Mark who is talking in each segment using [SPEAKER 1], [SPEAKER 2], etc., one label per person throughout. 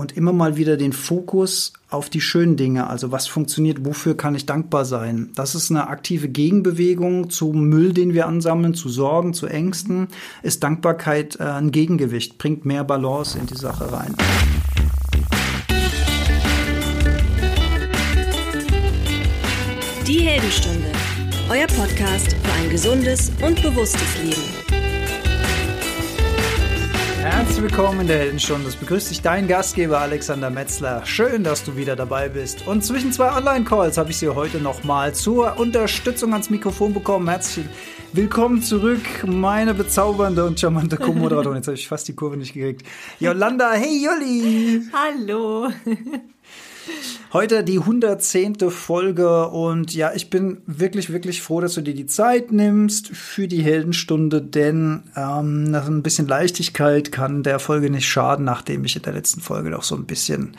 [SPEAKER 1] und immer mal wieder den Fokus auf die schönen Dinge. Also was funktioniert, wofür kann ich dankbar sein? Das ist eine aktive Gegenbewegung zum Müll, den wir ansammeln, zu Sorgen, zu Ängsten. Ist Dankbarkeit äh, ein Gegengewicht, bringt mehr Balance in die Sache rein.
[SPEAKER 2] Die Heldenstunde, euer Podcast für ein gesundes und bewusstes Leben.
[SPEAKER 1] Herzlich willkommen in der Heldenstunde. Es begrüßt dich dein Gastgeber Alexander Metzler. Schön, dass du wieder dabei bist. Und zwischen zwei Online-Calls habe ich sie heute nochmal zur Unterstützung ans Mikrofon bekommen. Herzlich willkommen zurück, meine bezaubernde und charmante Co-Moderatorin. Jetzt habe ich fast die Kurve nicht gekriegt. Yolanda, hey Jolli!
[SPEAKER 3] Hallo!
[SPEAKER 1] Heute die 110. Folge und ja, ich bin wirklich, wirklich froh, dass du dir die Zeit nimmst für die Heldenstunde, denn ähm, ein bisschen Leichtigkeit kann der Folge nicht schaden, nachdem ich in der letzten Folge doch so ein bisschen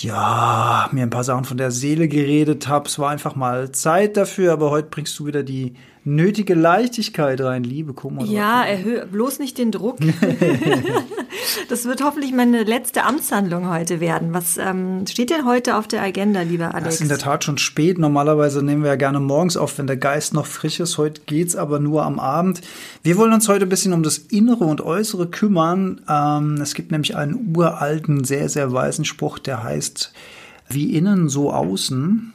[SPEAKER 1] ja, mir ein paar Sachen von der Seele geredet habe. Es war einfach mal Zeit dafür, aber heute bringst du wieder die nötige Leichtigkeit rein, liebe Kummer.
[SPEAKER 3] Ja, erhöhe bloß nicht den Druck. das wird hoffentlich meine letzte Amtshandlung heute werden. Was ähm, steht denn heute auf der Agenda, lieber Alex?
[SPEAKER 1] Es ist in der Tat schon spät. Normalerweise nehmen wir ja gerne morgens auf, wenn der Geist noch frisch ist. Heute geht's aber nur am Abend. Wir wollen uns heute ein bisschen um das Innere und Äußere kümmern. Ähm, es gibt nämlich einen uralten, sehr, sehr weisen Spruch, der heißt, wie innen, so außen.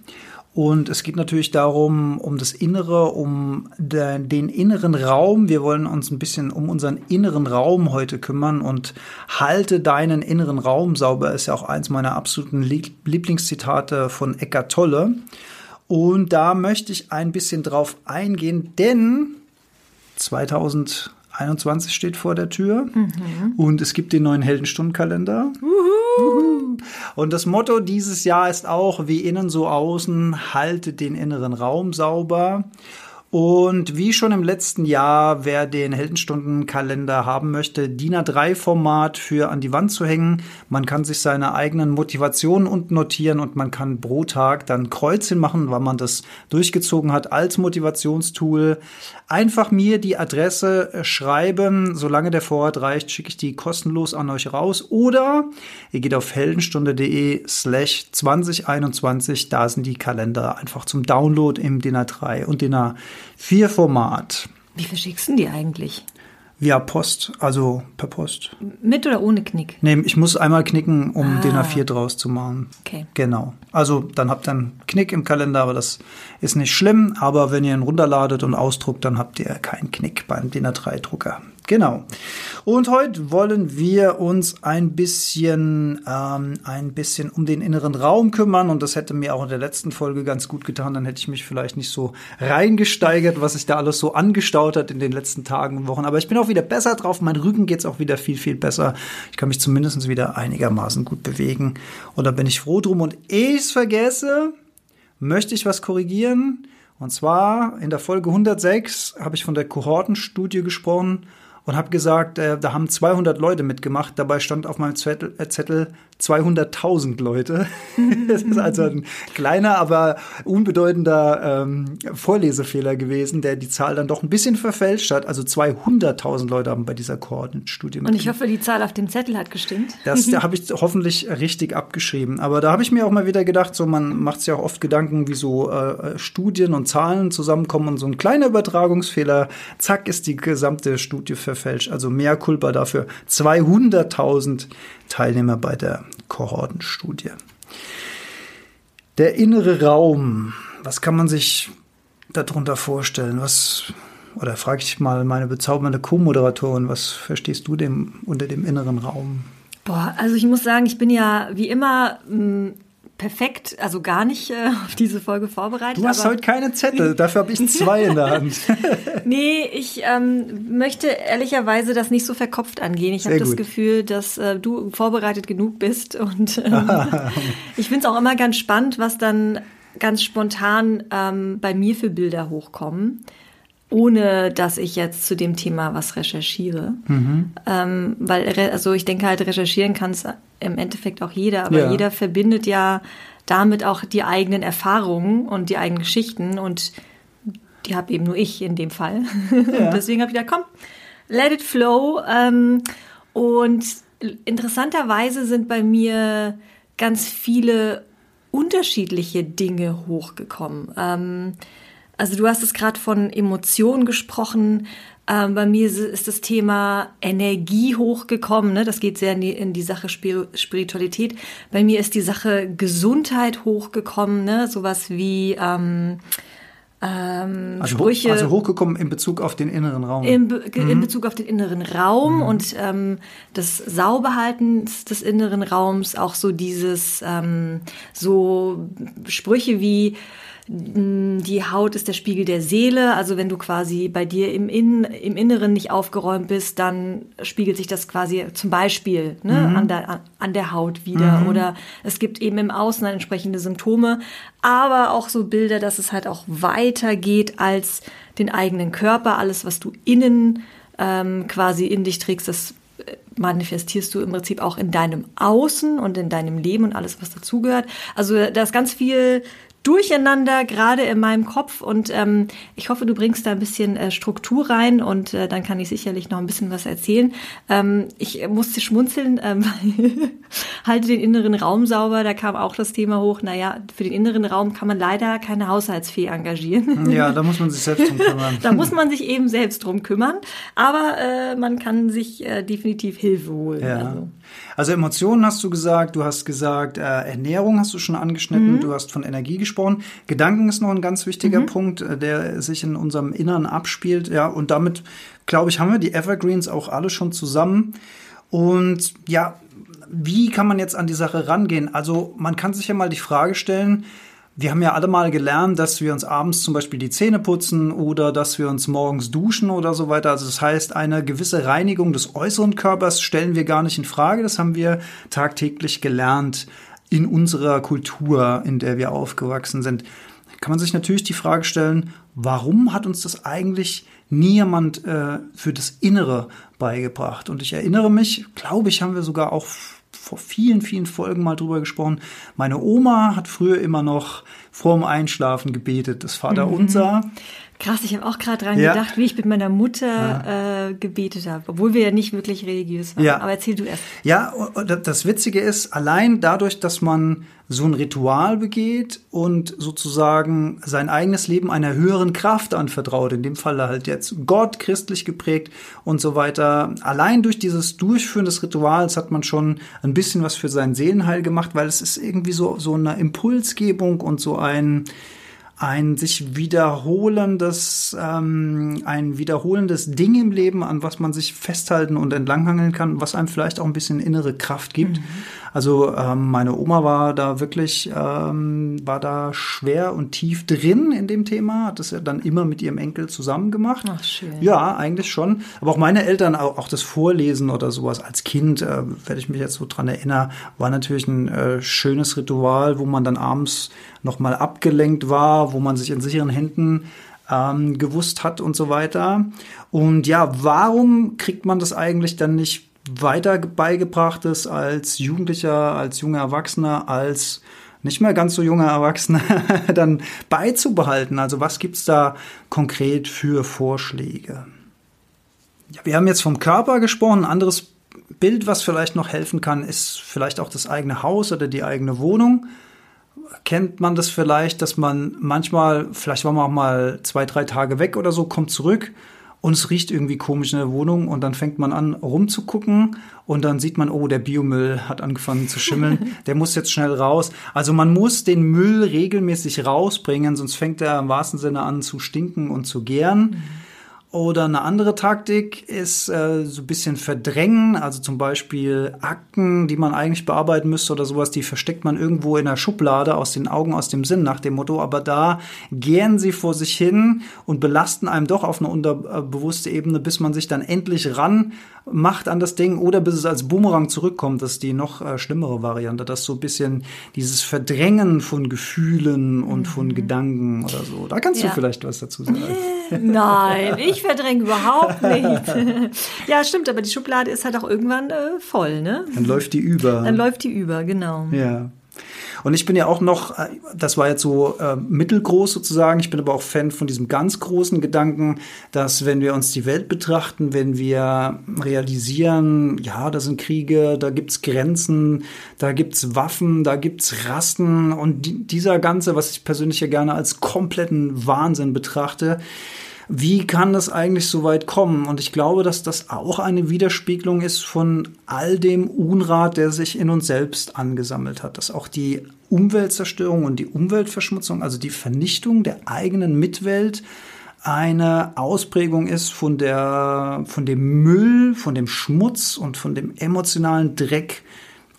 [SPEAKER 1] Und es geht natürlich darum, um das Innere, um den, inneren Raum. Wir wollen uns ein bisschen um unseren inneren Raum heute kümmern und halte deinen inneren Raum sauber ist ja auch eins meiner absoluten Lieblingszitate von Eckart Tolle. Und da möchte ich ein bisschen drauf eingehen, denn 2021 steht vor der Tür mhm. und es gibt den neuen Heldenstundenkalender. Uhu. Und das Motto dieses Jahr ist auch, wie innen so außen, halte den inneren Raum sauber. Und wie schon im letzten Jahr, wer den Heldenstundenkalender haben möchte, DIN A3-Format für an die Wand zu hängen. Man kann sich seine eigenen Motivationen und notieren und man kann pro Tag dann Kreuzchen machen, weil man das durchgezogen hat als Motivationstool. Einfach mir die Adresse schreiben. Solange der Vorrat reicht, schicke ich die kostenlos an euch raus. Oder ihr geht auf heldenstunde.de slash 2021. Da sind die Kalender einfach zum Download im DIN A3 und DIN A4 Vier Format.
[SPEAKER 3] Wie verschickst du die eigentlich?
[SPEAKER 1] Via Post, also per Post.
[SPEAKER 3] Mit oder ohne Knick?
[SPEAKER 1] Nee, ich muss einmal knicken, um ah. den A4 draus zu machen.
[SPEAKER 3] Okay.
[SPEAKER 1] Genau. Also dann habt ihr einen Knick im Kalender, aber das ist nicht schlimm. Aber wenn ihr ihn runterladet und ausdruckt, dann habt ihr keinen Knick beim DIN A3-Drucker. Genau. Und heute wollen wir uns ein bisschen, ähm, ein bisschen um den inneren Raum kümmern. Und das hätte mir auch in der letzten Folge ganz gut getan. Dann hätte ich mich vielleicht nicht so reingesteigert, was sich da alles so angestaut hat in den letzten Tagen und Wochen. Aber ich bin auch wieder besser drauf. Mein Rücken geht's auch wieder viel, viel besser. Ich kann mich zumindest wieder einigermaßen gut bewegen. Und da bin ich froh drum. Und ehe ich's vergesse, möchte ich was korrigieren. Und zwar in der Folge 106 habe ich von der Kohortenstudie gesprochen und habe gesagt, äh, da haben 200 Leute mitgemacht. Dabei stand auf meinem Zettel, äh, Zettel 200.000 Leute. das ist also ein kleiner, aber unbedeutender ähm, Vorlesefehler gewesen, der die Zahl dann doch ein bisschen verfälscht hat. Also 200.000 Leute haben bei dieser Kohortenstudie
[SPEAKER 3] Und ich hoffe, die Zahl auf dem Zettel hat gestimmt.
[SPEAKER 1] Das da habe ich hoffentlich richtig abgeschrieben. Aber da habe ich mir auch mal wieder gedacht, so man macht sich ja auch oft Gedanken, wie so äh, Studien und Zahlen zusammenkommen und so ein kleiner Übertragungsfehler, zack, ist die gesamte Studie verfälscht. Also mehr Culpa dafür. 200.000 Teilnehmer bei der Kohortenstudie. Der innere Raum, was kann man sich darunter vorstellen? Was, oder frage ich mal meine bezaubernde Co-Moderatorin, was verstehst du dem, unter dem inneren Raum?
[SPEAKER 3] Boah, also ich muss sagen, ich bin ja wie immer hm, perfekt, also gar nicht äh, auf diese Folge vorbereitet.
[SPEAKER 1] Du hast heute keine Zettel, dafür habe ich zwei in der Hand.
[SPEAKER 3] nee, ich ähm, möchte ehrlicherweise das nicht so verkopft angehen. Ich habe das Gefühl, dass äh, du vorbereitet genug bist und ähm, ich finde es auch immer ganz spannend, was dann ganz spontan ähm, bei mir für Bilder hochkommen ohne dass ich jetzt zu dem Thema was recherchiere. Mhm. Ähm, weil, also ich denke halt, recherchieren kann es im Endeffekt auch jeder, aber ja. jeder verbindet ja damit auch die eigenen Erfahrungen und die eigenen Geschichten und die habe eben nur ich in dem Fall. Ja. Deswegen habe ich gedacht, komm, let it flow. Ähm, und interessanterweise sind bei mir ganz viele unterschiedliche Dinge hochgekommen. Ähm, also du hast es gerade von Emotionen gesprochen. Ähm, bei mir ist das Thema Energie hochgekommen. Ne? Das geht sehr in die, in die Sache Spiritualität. Bei mir ist die Sache Gesundheit hochgekommen. Ne? Sowas wie ähm, ähm,
[SPEAKER 1] also,
[SPEAKER 3] Sprüche.
[SPEAKER 1] Also hochgekommen in Bezug auf den inneren Raum.
[SPEAKER 3] In, Be mhm. in Bezug auf den inneren Raum mhm. und ähm, das Sauberhalten des inneren Raums, auch so dieses, ähm, so Sprüche wie, die Haut ist der Spiegel der Seele. Also wenn du quasi bei dir im, In im Inneren nicht aufgeräumt bist, dann spiegelt sich das quasi zum Beispiel ne, mhm. an, der, an der Haut wieder. Mhm. Oder es gibt eben im Außen entsprechende Symptome. Aber auch so Bilder, dass es halt auch weitergeht als den eigenen Körper. Alles, was du innen ähm, quasi in dich trägst, das äh, manifestierst du im Prinzip auch in deinem Außen und in deinem Leben und alles, was dazugehört. Also da ist ganz viel Durcheinander gerade in meinem Kopf und ähm, ich hoffe, du bringst da ein bisschen äh, Struktur rein und äh, dann kann ich sicherlich noch ein bisschen was erzählen. Ähm, ich musste schmunzeln, ähm, halte den inneren Raum sauber, da kam auch das Thema hoch, naja, für den inneren Raum kann man leider keine Haushaltsfee engagieren.
[SPEAKER 1] ja, da muss man sich selbst drum kümmern.
[SPEAKER 3] da muss man sich eben selbst drum kümmern, aber äh, man kann sich äh, definitiv Hilfe holen.
[SPEAKER 1] Ja. Also. Also Emotionen hast du gesagt, du hast gesagt, äh, Ernährung hast du schon angeschnitten, mhm. du hast von Energie gesprochen. Gedanken ist noch ein ganz wichtiger mhm. Punkt, äh, der sich in unserem Innern abspielt. Ja, und damit, glaube ich, haben wir die Evergreens auch alle schon zusammen. Und ja, wie kann man jetzt an die Sache rangehen? Also man kann sich ja mal die Frage stellen, wir haben ja alle mal gelernt, dass wir uns abends zum Beispiel die Zähne putzen oder dass wir uns morgens duschen oder so weiter. Also das heißt, eine gewisse Reinigung des äußeren Körpers stellen wir gar nicht in Frage. Das haben wir tagtäglich gelernt in unserer Kultur, in der wir aufgewachsen sind. Kann man sich natürlich die Frage stellen, warum hat uns das eigentlich niemand äh, für das Innere beigebracht? Und ich erinnere mich, glaube ich, haben wir sogar auch vor vielen, vielen Folgen mal drüber gesprochen. Meine Oma hat früher immer noch vorm Einschlafen gebetet, das Vaterunser. Mhm.
[SPEAKER 3] Krass, ich habe auch gerade dran ja. gedacht, wie ich mit meiner Mutter ja. äh, gebetet habe, obwohl wir ja nicht wirklich religiös waren. Ja. Aber erzähl du erst.
[SPEAKER 1] Ja, das Witzige ist, allein dadurch, dass man so ein Ritual begeht und sozusagen sein eigenes Leben einer höheren Kraft anvertraut, in dem Fall halt jetzt Gott, christlich geprägt und so weiter. Allein durch dieses Durchführen des Rituals hat man schon ein bisschen was für sein Seelenheil gemacht, weil es ist irgendwie so, so eine Impulsgebung und so ein, ein sich wiederholendes, ähm, ein wiederholendes Ding im Leben, an was man sich festhalten und entlanghangeln kann, was einem vielleicht auch ein bisschen innere Kraft gibt. Mhm. Also ähm, meine Oma war da wirklich, ähm, war da schwer und tief drin in dem Thema, hat das ja dann immer mit ihrem Enkel zusammen gemacht.
[SPEAKER 3] Ach, schön.
[SPEAKER 1] Ja, eigentlich schon. Aber auch meine Eltern, auch, auch das Vorlesen oder sowas als Kind, äh, werde ich mich jetzt so dran erinnern, war natürlich ein äh, schönes Ritual, wo man dann abends nochmal abgelenkt war, wo man sich in sicheren Händen ähm, gewusst hat und so weiter. Und ja, warum kriegt man das eigentlich dann nicht weiter beigebracht ist als Jugendlicher, als junger Erwachsener, als nicht mehr ganz so junger Erwachsener dann beizubehalten. Also was gibt's da konkret für Vorschläge? Ja, wir haben jetzt vom Körper gesprochen. Ein anderes Bild, was vielleicht noch helfen kann, ist vielleicht auch das eigene Haus oder die eigene Wohnung. Kennt man das vielleicht, dass man manchmal, vielleicht war man auch mal zwei, drei Tage weg oder so, kommt zurück und es riecht irgendwie komisch in der Wohnung und dann fängt man an rumzugucken und dann sieht man, oh, der Biomüll hat angefangen zu schimmeln, der muss jetzt schnell raus. Also man muss den Müll regelmäßig rausbringen, sonst fängt er im wahrsten Sinne an zu stinken und zu gären. Mhm. Oder eine andere Taktik ist äh, so ein bisschen verdrängen, also zum Beispiel Akten, die man eigentlich bearbeiten müsste oder sowas, die versteckt man irgendwo in der Schublade aus den Augen, aus dem Sinn nach dem Motto, aber da gären sie vor sich hin und belasten einem doch auf eine unterbewusste Ebene, bis man sich dann endlich ran macht an das Ding oder bis es als Boomerang zurückkommt. Das ist die noch äh, schlimmere Variante, dass so ein bisschen dieses Verdrängen von Gefühlen und mhm. von Gedanken oder so. Da kannst ja. du vielleicht was dazu sagen.
[SPEAKER 3] Nein, ich verdränge überhaupt nicht. ja, stimmt, aber die Schublade ist halt auch irgendwann äh, voll, ne?
[SPEAKER 1] Dann läuft die über.
[SPEAKER 3] Dann läuft die über, genau.
[SPEAKER 1] Ja. Und ich bin ja auch noch, äh, das war jetzt so äh, mittelgroß sozusagen, ich bin aber auch Fan von diesem ganz großen Gedanken, dass wenn wir uns die Welt betrachten, wenn wir realisieren, ja, da sind Kriege, da gibt's Grenzen, da gibt's Waffen, da gibt's Rasten und die, dieser ganze, was ich persönlich ja gerne als kompletten Wahnsinn betrachte, wie kann das eigentlich so weit kommen? Und ich glaube, dass das auch eine Widerspiegelung ist von all dem Unrat, der sich in uns selbst angesammelt hat. Dass auch die Umweltzerstörung und die Umweltverschmutzung, also die Vernichtung der eigenen Mitwelt, eine Ausprägung ist von der, von dem Müll, von dem Schmutz und von dem emotionalen Dreck,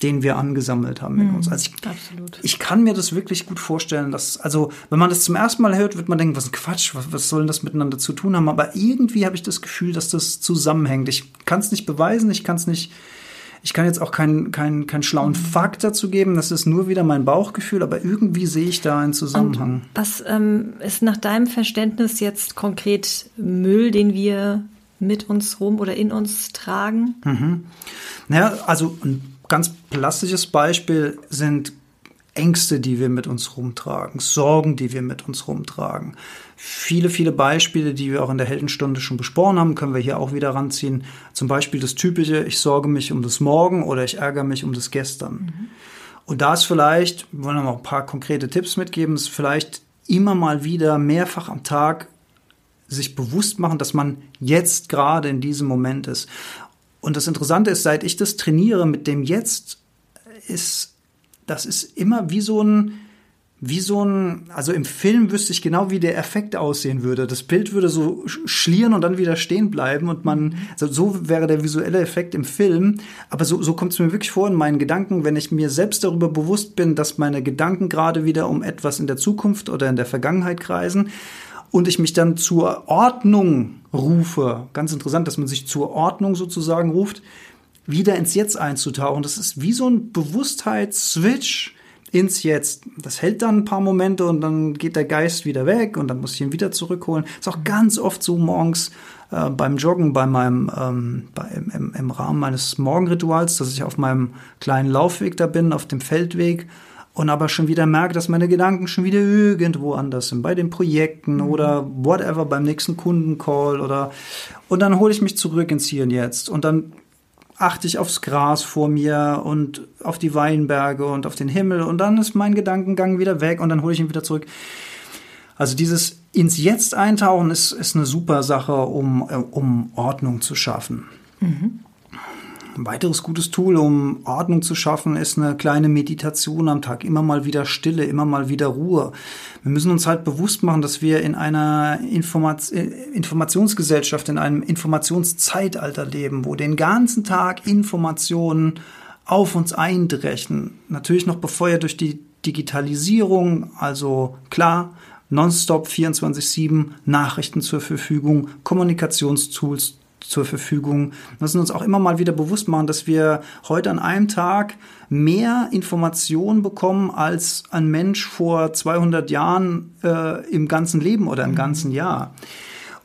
[SPEAKER 1] den wir angesammelt haben mit mhm, uns. Also ich, Absolut. ich kann mir das wirklich gut vorstellen, dass, also, wenn man das zum ersten Mal hört, wird man denken, was ein Quatsch, was, was soll das miteinander zu tun haben? Aber irgendwie habe ich das Gefühl, dass das zusammenhängt. Ich kann es nicht beweisen, ich kann es nicht, ich kann jetzt auch keinen keinen keinen schlauen mhm. Fakt dazu geben, das ist nur wieder mein Bauchgefühl, aber irgendwie sehe ich da einen Zusammenhang. Und
[SPEAKER 3] was ähm, ist nach deinem Verständnis jetzt konkret Müll, den wir mit uns rum oder in uns tragen?
[SPEAKER 1] Mhm. Naja, also ein ganz plastisches Beispiel sind Ängste, die wir mit uns rumtragen, Sorgen, die wir mit uns rumtragen. Viele, viele Beispiele, die wir auch in der Heldenstunde schon besprochen haben, können wir hier auch wieder ranziehen. Zum Beispiel das typische, ich sorge mich um das Morgen oder ich ärgere mich um das Gestern. Mhm. Und da ist vielleicht, wir wollen noch ein paar konkrete Tipps mitgeben, ist vielleicht immer mal wieder mehrfach am Tag sich bewusst machen, dass man jetzt gerade in diesem Moment ist. Und das Interessante ist, seit ich das trainiere mit dem Jetzt, ist, das ist immer wie so ein, wie so ein, also im Film wüsste ich genau, wie der Effekt aussehen würde. Das Bild würde so schlieren und dann wieder stehen bleiben und man, so, so wäre der visuelle Effekt im Film. Aber so, so kommt es mir wirklich vor in meinen Gedanken, wenn ich mir selbst darüber bewusst bin, dass meine Gedanken gerade wieder um etwas in der Zukunft oder in der Vergangenheit kreisen und ich mich dann zur Ordnung rufe, ganz interessant, dass man sich zur Ordnung sozusagen ruft, wieder ins Jetzt einzutauchen. Das ist wie so ein Bewusstheitsswitch ins Jetzt. Das hält dann ein paar Momente und dann geht der Geist wieder weg und dann muss ich ihn wieder zurückholen. Ist auch ganz oft so morgens äh, beim Joggen, bei meinem, ähm, bei, im, im Rahmen meines Morgenrituals, dass ich auf meinem kleinen Laufweg da bin, auf dem Feldweg und aber schon wieder merke, dass meine Gedanken schon wieder irgendwo anders sind, bei den Projekten mhm. oder whatever, beim nächsten Kundencall oder und dann hole ich mich zurück ins Hier und Jetzt und dann achte ich aufs Gras vor mir und auf die Weinberge und auf den Himmel und dann ist mein Gedankengang wieder weg und dann hole ich ihn wieder zurück. Also dieses ins Jetzt eintauchen ist, ist eine super Sache, um, äh, um Ordnung zu schaffen. Mhm. Ein weiteres gutes Tool, um Ordnung zu schaffen, ist eine kleine Meditation am Tag. Immer mal wieder Stille, immer mal wieder Ruhe. Wir müssen uns halt bewusst machen, dass wir in einer Informat Informationsgesellschaft, in einem Informationszeitalter leben, wo den ganzen Tag Informationen auf uns eindrechen. Natürlich noch befeuert durch die Digitalisierung, also klar, nonstop 24-7 Nachrichten zur Verfügung, Kommunikationstools zur Verfügung. Wir müssen uns auch immer mal wieder bewusst machen, dass wir heute an einem Tag mehr Informationen bekommen als ein Mensch vor 200 Jahren äh, im ganzen Leben oder im mhm. ganzen Jahr.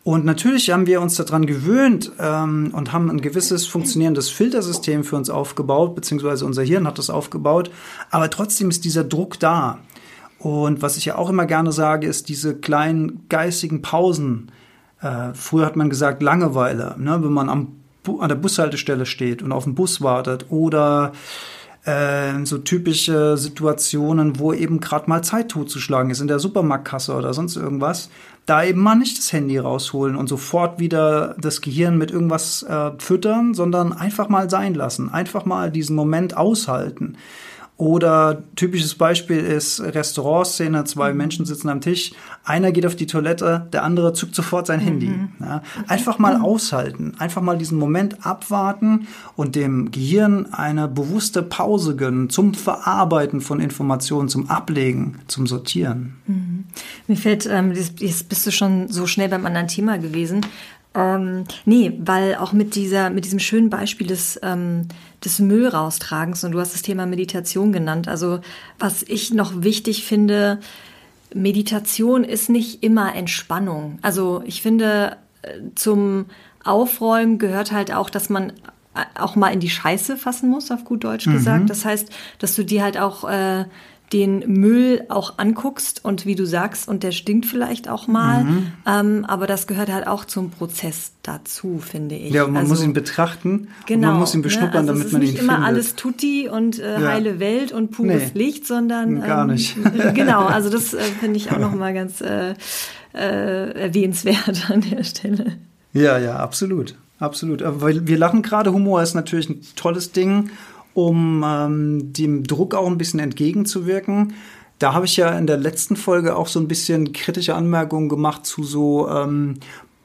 [SPEAKER 1] Und natürlich haben wir uns daran gewöhnt ähm, und haben ein gewisses funktionierendes Filtersystem für uns aufgebaut, beziehungsweise unser Hirn hat das aufgebaut. Aber trotzdem ist dieser Druck da. Und was ich ja auch immer gerne sage, ist diese kleinen geistigen Pausen, äh, früher hat man gesagt Langeweile, ne, wenn man am, an der Bushaltestelle steht und auf den Bus wartet oder äh, so typische Situationen, wo eben gerade mal Zeit totzuschlagen ist, in der Supermarktkasse oder sonst irgendwas, da eben mal nicht das Handy rausholen und sofort wieder das Gehirn mit irgendwas äh, füttern, sondern einfach mal sein lassen, einfach mal diesen Moment aushalten. Oder typisches Beispiel ist Restaurantszene, zwei mhm. Menschen sitzen am Tisch, einer geht auf die Toilette, der andere zückt sofort sein Handy. Mhm. Ja, einfach mal mhm. aushalten, einfach mal diesen Moment abwarten und dem Gehirn eine bewusste Pause gönnen zum Verarbeiten von Informationen, zum Ablegen, zum Sortieren.
[SPEAKER 3] Mhm. Mir fällt, ähm, jetzt bist du schon so schnell beim anderen Thema gewesen. Ähm, nee, weil auch mit dieser, mit diesem schönen Beispiel des, ähm, des Müll raustragens und du hast das Thema Meditation genannt. Also was ich noch wichtig finde, Meditation ist nicht immer Entspannung. Also ich finde, äh, zum Aufräumen gehört halt auch, dass man äh, auch mal in die Scheiße fassen muss, auf gut Deutsch mhm. gesagt. Das heißt, dass du dir halt auch äh, den Müll auch anguckst und wie du sagst, und der stinkt vielleicht auch mal, mhm. ähm, aber das gehört halt auch zum Prozess dazu, finde ich.
[SPEAKER 1] Ja, und man also, muss ihn betrachten, genau, man muss ihn ne? beschnuppern, ne? also damit man ihn findet.
[SPEAKER 3] Es ist nicht immer alles Tutti und äh, ja. heile Welt und pures nee, Licht, sondern
[SPEAKER 1] ähm, gar nicht.
[SPEAKER 3] genau, also das äh, finde ich auch nochmal ganz äh, äh, erwähnenswert an der Stelle.
[SPEAKER 1] Ja, ja, absolut. Absolut. Weil wir lachen gerade, Humor ist natürlich ein tolles Ding um ähm, dem Druck auch ein bisschen entgegenzuwirken. Da habe ich ja in der letzten Folge auch so ein bisschen kritische Anmerkungen gemacht zu so ähm,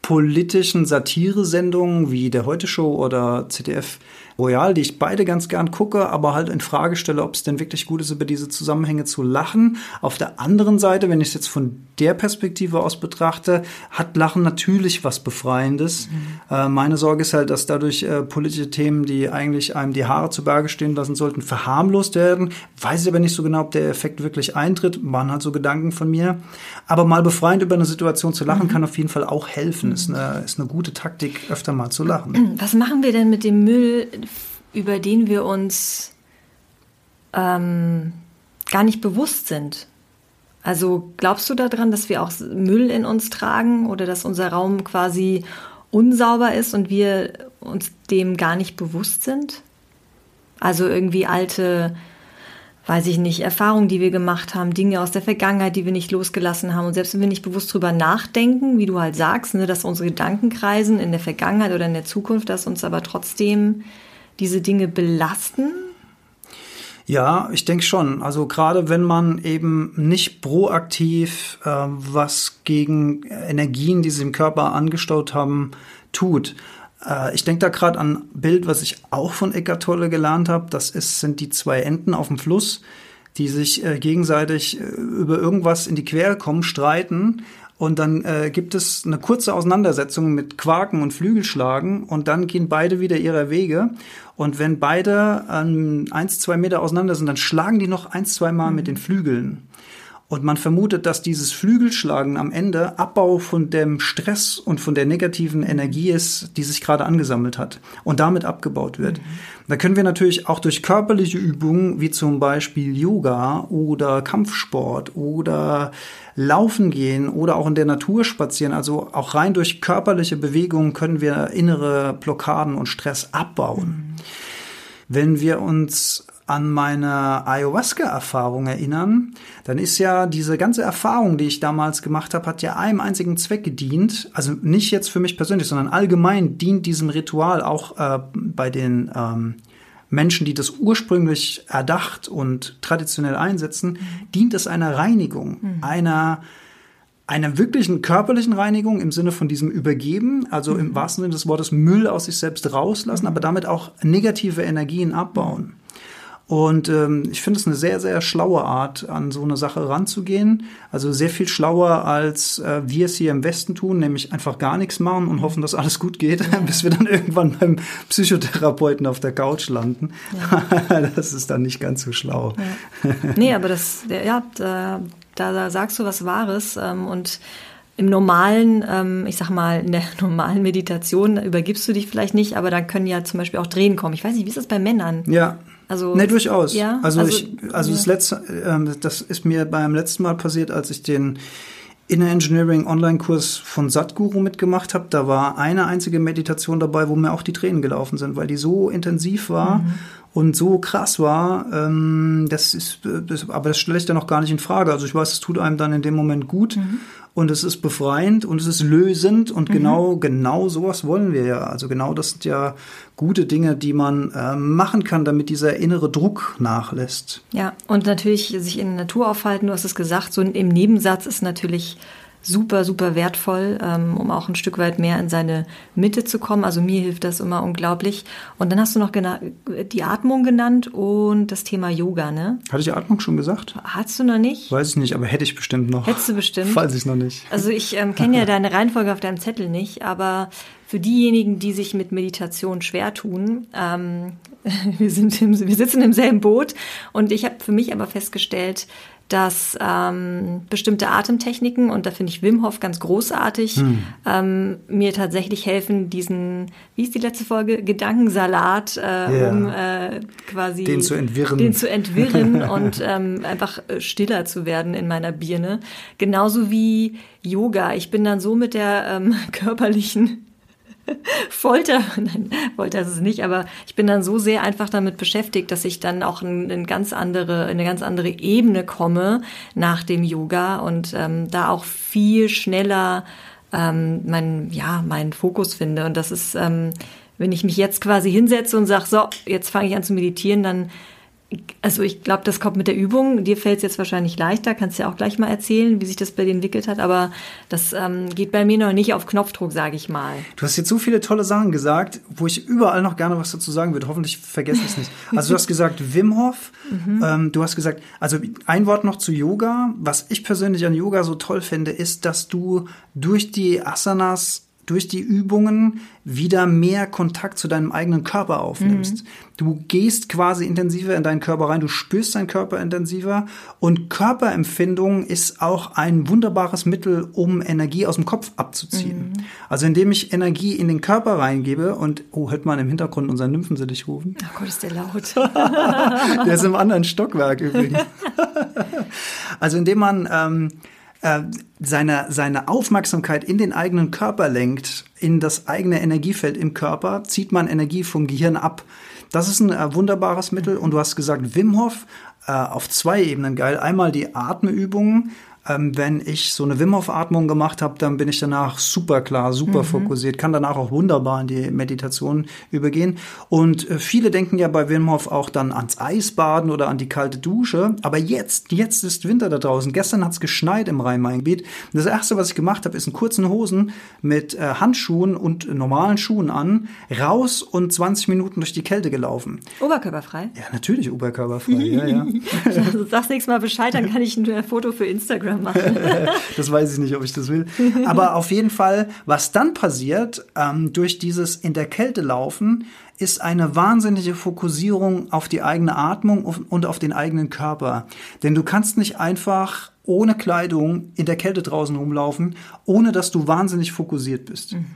[SPEAKER 1] politischen Satiresendungen wie der Heute Show oder ZDF Royal, die ich beide ganz gern gucke, aber halt in Frage stelle, ob es denn wirklich gut ist, über diese Zusammenhänge zu lachen. Auf der anderen Seite, wenn ich es jetzt von der Perspektive aus betrachte, hat Lachen natürlich was Befreiendes. Mhm. Äh, meine Sorge ist halt, dass dadurch äh, politische Themen, die eigentlich einem die Haare zu Berge stehen lassen sollten, verharmlost werden. Weiß ich aber nicht so genau, ob der Effekt wirklich eintritt. Waren halt so Gedanken von mir. Aber mal befreiend über eine Situation zu lachen, mhm. kann auf jeden Fall auch helfen. Ist, eine, ist eine gute Taktik, öfter mal zu lachen.
[SPEAKER 3] Was machen wir denn mit dem Müll, über den wir uns ähm, gar nicht bewusst sind. Also glaubst du daran, dass wir auch Müll in uns tragen oder dass unser Raum quasi unsauber ist und wir uns dem gar nicht bewusst sind? Also irgendwie alte, weiß ich nicht, Erfahrungen, die wir gemacht haben, Dinge aus der Vergangenheit, die wir nicht losgelassen haben. Und selbst wenn wir nicht bewusst drüber nachdenken, wie du halt sagst, ne, dass unsere Gedanken kreisen in der Vergangenheit oder in der Zukunft, dass uns aber trotzdem diese Dinge belasten?
[SPEAKER 1] Ja, ich denke schon. Also gerade wenn man eben nicht proaktiv äh, was gegen Energien, die sich im Körper angestaut haben, tut. Äh, ich denke da gerade an ein Bild, was ich auch von Eckart Tolle gelernt habe. Das ist, sind die zwei Enten auf dem Fluss, die sich äh, gegenseitig äh, über irgendwas in die Quere kommen, streiten und dann äh, gibt es eine kurze Auseinandersetzung mit Quaken und Flügelschlagen und dann gehen beide wieder ihrer Wege. Und wenn beide ähm, eins, zwei Meter auseinander sind, dann schlagen die noch eins, zwei Mal mhm. mit den Flügeln. Und man vermutet, dass dieses Flügelschlagen am Ende Abbau von dem Stress und von der negativen Energie ist, die sich gerade angesammelt hat und damit abgebaut wird. Mhm. Da können wir natürlich auch durch körperliche Übungen, wie zum Beispiel Yoga oder Kampfsport oder Laufen gehen oder auch in der Natur spazieren, also auch rein durch körperliche Bewegungen können wir innere Blockaden und Stress abbauen. Mhm. Wenn wir uns an meine Ayahuasca-Erfahrung erinnern, dann ist ja diese ganze Erfahrung, die ich damals gemacht habe, hat ja einem einzigen Zweck gedient. Also nicht jetzt für mich persönlich, sondern allgemein dient diesem Ritual auch äh, bei den ähm, Menschen, die das ursprünglich erdacht und traditionell einsetzen, mhm. dient es einer Reinigung, mhm. einer einer wirklichen körperlichen Reinigung im Sinne von diesem Übergeben, also mhm. im wahrsten Sinne des Wortes Müll aus sich selbst rauslassen, aber damit auch negative Energien abbauen. Und ähm, ich finde es eine sehr, sehr schlaue Art, an so eine Sache ranzugehen. Also sehr viel schlauer, als äh, wir es hier im Westen tun, nämlich einfach gar nichts machen und hoffen, dass alles gut geht, ja. bis wir dann irgendwann beim Psychotherapeuten auf der Couch landen. Ja. das ist dann nicht ganz so schlau.
[SPEAKER 3] Ja. Nee, aber das, ja, da, da sagst du was Wahres. Ähm, und im normalen, ähm, ich sag mal, in der normalen Meditation übergibst du dich vielleicht nicht, aber dann können ja zum Beispiel auch Drehen kommen. Ich weiß nicht, wie ist das bei Männern?
[SPEAKER 1] Ja. Also ne, durchaus. Ja? Also, also ich, also ja. das letzte, ähm, das ist mir beim letzten Mal passiert, als ich den Inner Engineering Online-Kurs von Satguru mitgemacht habe. Da war eine einzige Meditation dabei, wo mir auch die Tränen gelaufen sind, weil die so intensiv war mhm. und so krass war. Ähm, das ist, das, aber das stelle ich dann noch gar nicht in Frage. Also ich weiß, es tut einem dann in dem Moment gut. Mhm und es ist befreiend und es ist lösend und mhm. genau, genau sowas wollen wir ja. Also genau das sind ja gute Dinge, die man äh, machen kann, damit dieser innere Druck nachlässt.
[SPEAKER 3] Ja, und natürlich sich in der Natur aufhalten, du hast es gesagt, so im Nebensatz ist natürlich super, super wertvoll, ähm, um auch ein Stück weit mehr in seine Mitte zu kommen. Also mir hilft das immer unglaublich. Und dann hast du noch die Atmung genannt und das Thema Yoga, ne?
[SPEAKER 1] Hatte ich Atmung schon gesagt?
[SPEAKER 3] Hattest du noch nicht?
[SPEAKER 1] Weiß ich nicht, aber hätte ich bestimmt noch.
[SPEAKER 3] Hättest du bestimmt?
[SPEAKER 1] Weiß ich noch nicht.
[SPEAKER 3] Also ich ähm, kenne ja deine Reihenfolge auf deinem Zettel nicht, aber für diejenigen, die sich mit Meditation schwer tun, ähm, wir, sind im, wir sitzen im selben Boot und ich habe für mich aber festgestellt, dass ähm, bestimmte Atemtechniken, und da finde ich Wim Hof ganz großartig, hm. ähm, mir tatsächlich helfen, diesen, wie ist die letzte Folge, Gedankensalat, äh, yeah. um äh, quasi
[SPEAKER 1] den zu entwirren,
[SPEAKER 3] den zu entwirren und ähm, einfach äh, stiller zu werden in meiner Birne. Genauso wie Yoga. Ich bin dann so mit der ähm, körperlichen Folter, nein, Folter ist es nicht, aber ich bin dann so sehr einfach damit beschäftigt, dass ich dann auch in, in ganz andere, in eine ganz andere Ebene komme nach dem Yoga und ähm, da auch viel schneller ähm, mein, ja, meinen Fokus finde. Und das ist, ähm, wenn ich mich jetzt quasi hinsetze und sage, so, jetzt fange ich an zu meditieren, dann also ich glaube, das kommt mit der Übung. Dir fällt es jetzt wahrscheinlich leichter, kannst ja auch gleich mal erzählen, wie sich das bei dir entwickelt hat, aber das ähm, geht bei mir noch nicht auf Knopfdruck, sage ich mal.
[SPEAKER 1] Du hast jetzt so viele tolle Sachen gesagt, wo ich überall noch gerne was dazu sagen würde. Hoffentlich vergesse ich es nicht. Also du hast gesagt Wim Hof, mhm. ähm, du hast gesagt, also ein Wort noch zu Yoga. Was ich persönlich an Yoga so toll finde, ist, dass du durch die Asanas durch die Übungen wieder mehr Kontakt zu deinem eigenen Körper aufnimmst. Mhm. Du gehst quasi intensiver in deinen Körper rein, du spürst deinen Körper intensiver und Körperempfindung ist auch ein wunderbares Mittel, um Energie aus dem Kopf abzuziehen. Mhm. Also indem ich Energie in den Körper reingebe und, oh, hört man im Hintergrund unseren Nymphensittich rufen.
[SPEAKER 3] Oh Gott, ist der laut.
[SPEAKER 1] der ist im anderen Stockwerk übrigens. also indem man ähm, äh, seine, seine Aufmerksamkeit in den eigenen Körper lenkt, in das eigene Energiefeld im Körper, zieht man Energie vom Gehirn ab. Das ist ein äh, wunderbares Mittel. Und du hast gesagt, Wim Hof äh, auf zwei Ebenen geil. Einmal die Atemübungen, ähm, wenn ich so eine Wim Hof Atmung gemacht habe, dann bin ich danach super klar, super mhm. fokussiert, kann danach auch wunderbar in die Meditation übergehen. Und äh, viele denken ja bei Wim Hof auch dann ans Eisbaden oder an die kalte Dusche. Aber jetzt, jetzt ist Winter da draußen. Gestern hat es geschneit im Rhein-Main-Gebiet. Das erste, was ich gemacht habe, ist in kurzen Hosen mit äh, Handschuhen und normalen Schuhen an, raus und 20 Minuten durch die Kälte gelaufen.
[SPEAKER 3] Oberkörperfrei?
[SPEAKER 1] Ja, natürlich oberkörperfrei. ja, ja.
[SPEAKER 3] also, sagst nächstes Mal Bescheid, dann kann ich ein Foto für Instagram machen.
[SPEAKER 1] das weiß ich nicht, ob ich das will. Aber auf jeden Fall, was dann passiert, ähm, durch dieses in der Kälte laufen, ist eine wahnsinnige Fokussierung auf die eigene Atmung und auf den eigenen Körper. Denn du kannst nicht einfach ohne Kleidung in der Kälte draußen rumlaufen, ohne dass du wahnsinnig fokussiert bist. Mhm.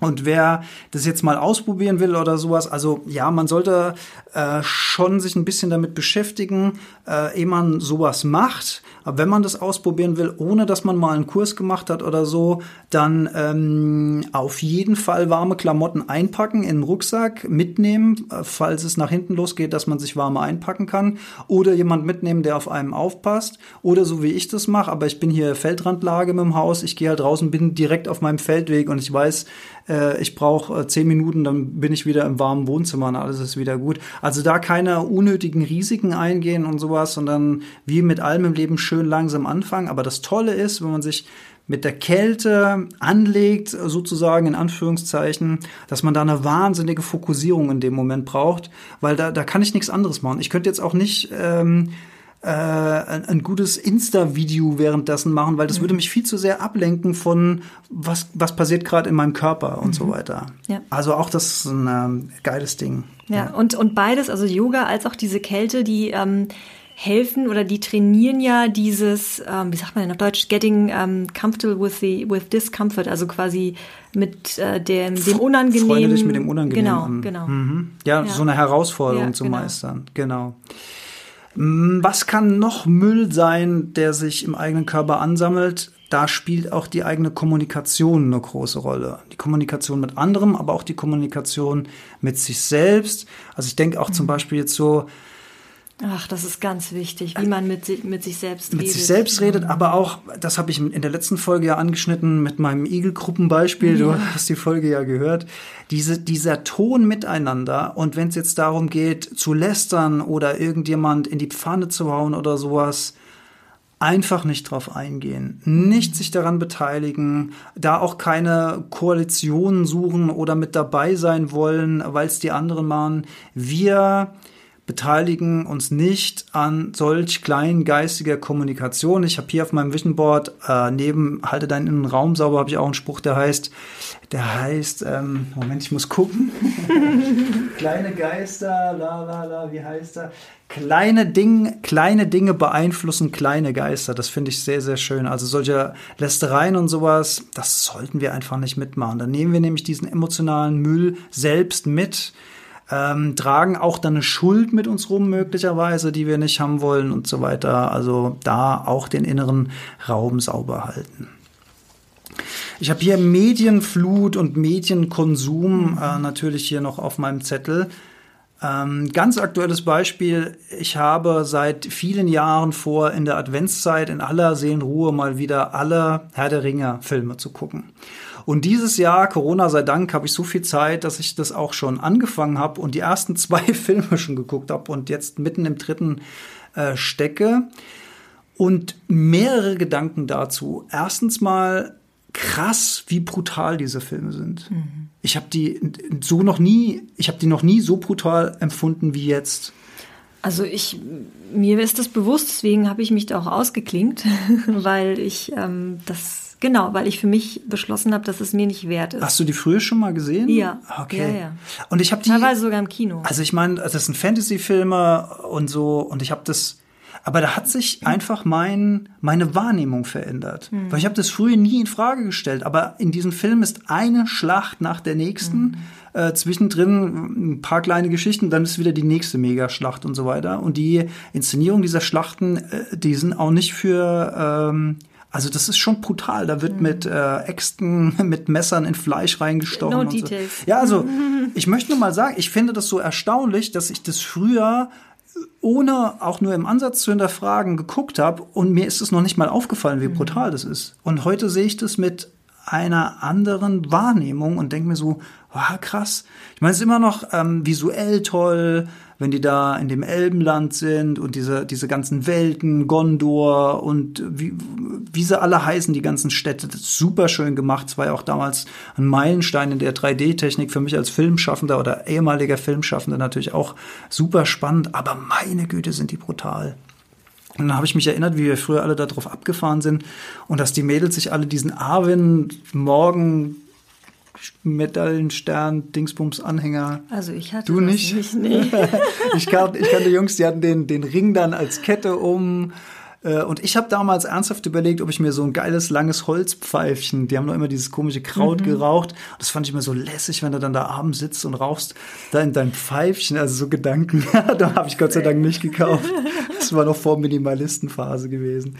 [SPEAKER 1] Und wer das jetzt mal ausprobieren will oder sowas, also ja, man sollte äh, schon sich ein bisschen damit beschäftigen, äh, ehe man sowas macht. Aber wenn man das ausprobieren will, ohne dass man mal einen Kurs gemacht hat oder so, dann ähm, auf jeden Fall warme Klamotten einpacken in den Rucksack, mitnehmen, äh, falls es nach hinten losgeht, dass man sich warme einpacken kann. Oder jemand mitnehmen, der auf einem aufpasst. Oder so wie ich das mache, aber ich bin hier Feldrandlage mit dem Haus, ich gehe halt draußen, bin direkt auf meinem Feldweg und ich weiß, äh, ich brauche äh, zehn Minuten, dann bin ich wieder im warmen Wohnzimmer und alles ist wieder gut. Also da keine unnötigen Risiken eingehen und sowas, sondern wie mit allem im Leben schön langsam anfangen. Aber das Tolle ist, wenn man sich mit der Kälte anlegt, sozusagen in Anführungszeichen, dass man da eine wahnsinnige Fokussierung in dem Moment braucht, weil da, da kann ich nichts anderes machen. Ich könnte jetzt auch nicht ähm, äh, ein, ein, gutes Insta-Video währenddessen machen, weil das mhm. würde mich viel zu sehr ablenken von was, was passiert gerade in meinem Körper und mhm. so weiter. Ja. Also auch das ist ein ähm, geiles Ding.
[SPEAKER 3] Ja, ja, Und, und beides, also Yoga als auch diese Kälte, die ähm, helfen oder die trainieren ja dieses, ähm, wie sagt man denn auf Deutsch, getting um, comfortable with the with discomfort, also quasi mit äh, dem, dem Unangenehmen. Freunde
[SPEAKER 1] dich mit dem Unangenehmen
[SPEAKER 3] genau,
[SPEAKER 1] an.
[SPEAKER 3] Genau,
[SPEAKER 1] mhm. ja, ja, so eine Herausforderung ja, zu genau. meistern. Genau. Mm, was kann noch Müll sein, der sich im eigenen Körper ansammelt? Da spielt auch die eigene Kommunikation eine große Rolle. Die Kommunikation mit anderem, aber auch die Kommunikation mit sich selbst. Also ich denke auch mhm. zum Beispiel jetzt so,
[SPEAKER 3] Ach, das ist ganz wichtig, wie man mit, sich, mit sich selbst
[SPEAKER 1] mit redet. Mit sich selbst redet, aber auch, das habe ich in der letzten Folge ja angeschnitten mit meinem Igel-Gruppenbeispiel, ja. du hast die Folge ja gehört, diese, dieser Ton miteinander und wenn es jetzt darum geht, zu lästern oder irgendjemand in die Pfanne zu hauen oder sowas, einfach nicht drauf eingehen, nicht sich daran beteiligen, da auch keine Koalitionen suchen oder mit dabei sein wollen, weil es die anderen machen. Wir beteiligen uns nicht an solch kleingeistiger Kommunikation. Ich habe hier auf meinem Vision Board äh, neben Halte deinen inneren Raum sauber, habe ich auch einen Spruch, der heißt, der heißt, ähm, Moment, ich muss gucken. Kleine Geister, la la la, wie heißt er? Kleine, Ding, kleine Dinge beeinflussen kleine Geister. Das finde ich sehr, sehr schön. Also solche Lästereien und sowas, das sollten wir einfach nicht mitmachen. Dann nehmen wir nämlich diesen emotionalen Müll selbst mit ähm, tragen auch dann eine Schuld mit uns rum möglicherweise, die wir nicht haben wollen und so weiter. Also da auch den inneren Raum sauber halten. Ich habe hier Medienflut und Medienkonsum mhm. äh, natürlich hier noch auf meinem Zettel. Ähm, ganz aktuelles Beispiel. Ich habe seit vielen Jahren vor, in der Adventszeit in aller Seelenruhe mal wieder alle Herr der Ringe Filme zu gucken. Und dieses Jahr, Corona sei Dank, habe ich so viel Zeit, dass ich das auch schon angefangen habe und die ersten zwei Filme schon geguckt habe und jetzt mitten im dritten äh, stecke. Und mehrere Gedanken dazu. Erstens mal krass, wie brutal diese Filme sind. Mhm. Ich habe die so noch nie, ich habe die noch nie so brutal empfunden wie jetzt.
[SPEAKER 3] Also ich, mir ist das bewusst, deswegen habe ich mich da auch ausgeklingt, weil ich ähm, das Genau, weil ich für mich beschlossen habe, dass es mir nicht wert ist.
[SPEAKER 1] Hast du die früher schon mal gesehen?
[SPEAKER 3] Ja.
[SPEAKER 1] Okay.
[SPEAKER 3] Ja, ja.
[SPEAKER 1] Und ich habe die
[SPEAKER 3] teilweise sogar im Kino.
[SPEAKER 1] Also ich meine, das sind Fantasy-Filme und so und ich habe das aber da hat sich einfach mein, meine Wahrnehmung verändert. Mhm. Weil ich habe das früher nie in Frage gestellt. Aber in diesem Film ist eine Schlacht nach der nächsten. Mhm. Äh, zwischendrin ein paar kleine Geschichten, dann ist wieder die nächste Megaschlacht und so weiter. Und die Inszenierung dieser Schlachten, äh, die sind auch nicht für ähm, also das ist schon brutal. Da wird mhm. mit äh, Äxten, mit Messern in Fleisch reingestochen. No
[SPEAKER 3] und details.
[SPEAKER 1] So. Ja, also ich möchte nur mal sagen, ich finde das so erstaunlich, dass ich das früher ohne auch nur im Ansatz zu hinterfragen geguckt habe und mir ist es noch nicht mal aufgefallen, wie mhm. brutal das ist. Und heute sehe ich das mit einer anderen Wahrnehmung und denke mir so, wow, krass. Ich meine, es ist immer noch ähm, visuell toll, wenn die da in dem Elbenland sind und diese, diese ganzen Welten, Gondor und wie, wie sie alle heißen, die ganzen Städte, das ist super schön gemacht. Es war ja auch damals ein Meilenstein in der 3D-Technik für mich als Filmschaffender oder ehemaliger Filmschaffender natürlich auch super spannend, aber meine Güte sind die brutal. Und dann habe ich mich erinnert, wie wir früher alle darauf abgefahren sind und dass die Mädels sich alle diesen Arwen morgen Medaillenstern, Dingsbums Anhänger.
[SPEAKER 3] Also ich hatte
[SPEAKER 1] du nicht.
[SPEAKER 3] nicht nee.
[SPEAKER 1] ich, kan ich kannte Jungs, die hatten den, den Ring dann als Kette um und ich habe damals ernsthaft überlegt, ob ich mir so ein geiles, langes Holzpfeifchen, die haben noch immer dieses komische Kraut mhm. geraucht. Das fand ich immer so lässig, wenn du dann da abends sitzt und rauchst, da in dein Pfeifchen, also so Gedanken. da habe ich Gott sei Dank nicht gekauft. Das war noch vor Minimalistenphase gewesen.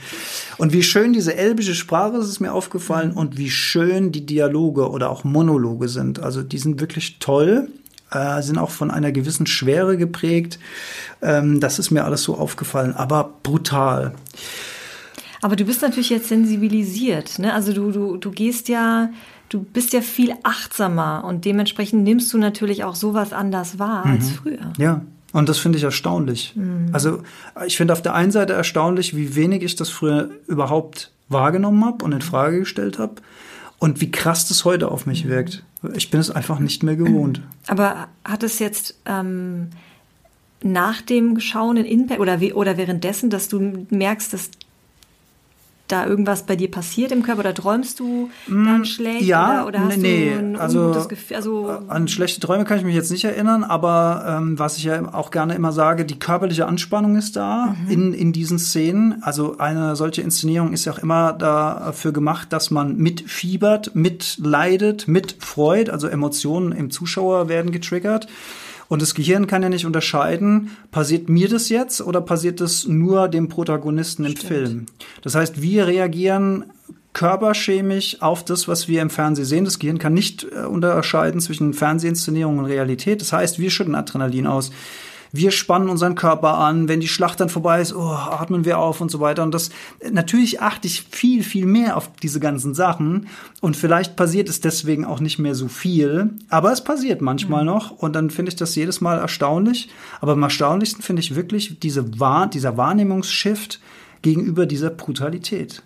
[SPEAKER 1] Und wie schön diese elbische Sprache ist, ist mir aufgefallen und wie schön die Dialoge oder auch Monologe sind. Also die sind wirklich toll äh, sind auch von einer gewissen Schwere geprägt. Ähm, das ist mir alles so aufgefallen, aber brutal.
[SPEAKER 3] Aber du bist natürlich jetzt sensibilisiert, ne? Also du, du, du gehst ja, du bist ja viel achtsamer und dementsprechend nimmst du natürlich auch sowas anders wahr mhm. als früher.
[SPEAKER 1] Ja. Und das finde ich erstaunlich. Mhm. Also ich finde auf der einen Seite erstaunlich, wie wenig ich das früher überhaupt wahrgenommen habe und in Frage gestellt habe und wie krass das heute auf mich wirkt. Ich bin es einfach nicht mehr gewohnt.
[SPEAKER 3] Aber hat es jetzt ähm, nach dem Schauen in Impact oder, oder währenddessen, dass du merkst, dass da irgendwas bei dir passiert im Körper oder träumst du dann mm, schlecht
[SPEAKER 1] ja,
[SPEAKER 3] oder, oder hast
[SPEAKER 1] nee,
[SPEAKER 3] du ein
[SPEAKER 1] also,
[SPEAKER 3] Gefühl? Also
[SPEAKER 1] äh, an schlechte Träume kann ich mich jetzt nicht erinnern, aber ähm, was ich ja auch gerne immer sage, die körperliche Anspannung ist da mhm. in, in diesen Szenen. Also eine solche Inszenierung ist ja auch immer dafür gemacht, dass man mitfiebert, mitleidet, mitfreut, also Emotionen im Zuschauer werden getriggert. Und das Gehirn kann ja nicht unterscheiden, passiert mir das jetzt oder passiert das nur dem Protagonisten im Stimmt. Film. Das heißt, wir reagieren körperchemisch auf das, was wir im Fernsehen sehen. Das Gehirn kann nicht äh, unterscheiden zwischen Fernsehinszenierung und Realität. Das heißt, wir schütten Adrenalin aus wir spannen unseren Körper an, wenn die Schlacht dann vorbei ist, oh, atmen wir auf und so weiter. Und das, natürlich achte ich viel, viel mehr auf diese ganzen Sachen. Und vielleicht passiert es deswegen auch nicht mehr so viel. Aber es passiert manchmal mhm. noch. Und dann finde ich das jedes Mal erstaunlich. Aber am erstaunlichsten finde ich wirklich diese Wahr, dieser Wahrnehmungsshift gegenüber dieser Brutalität.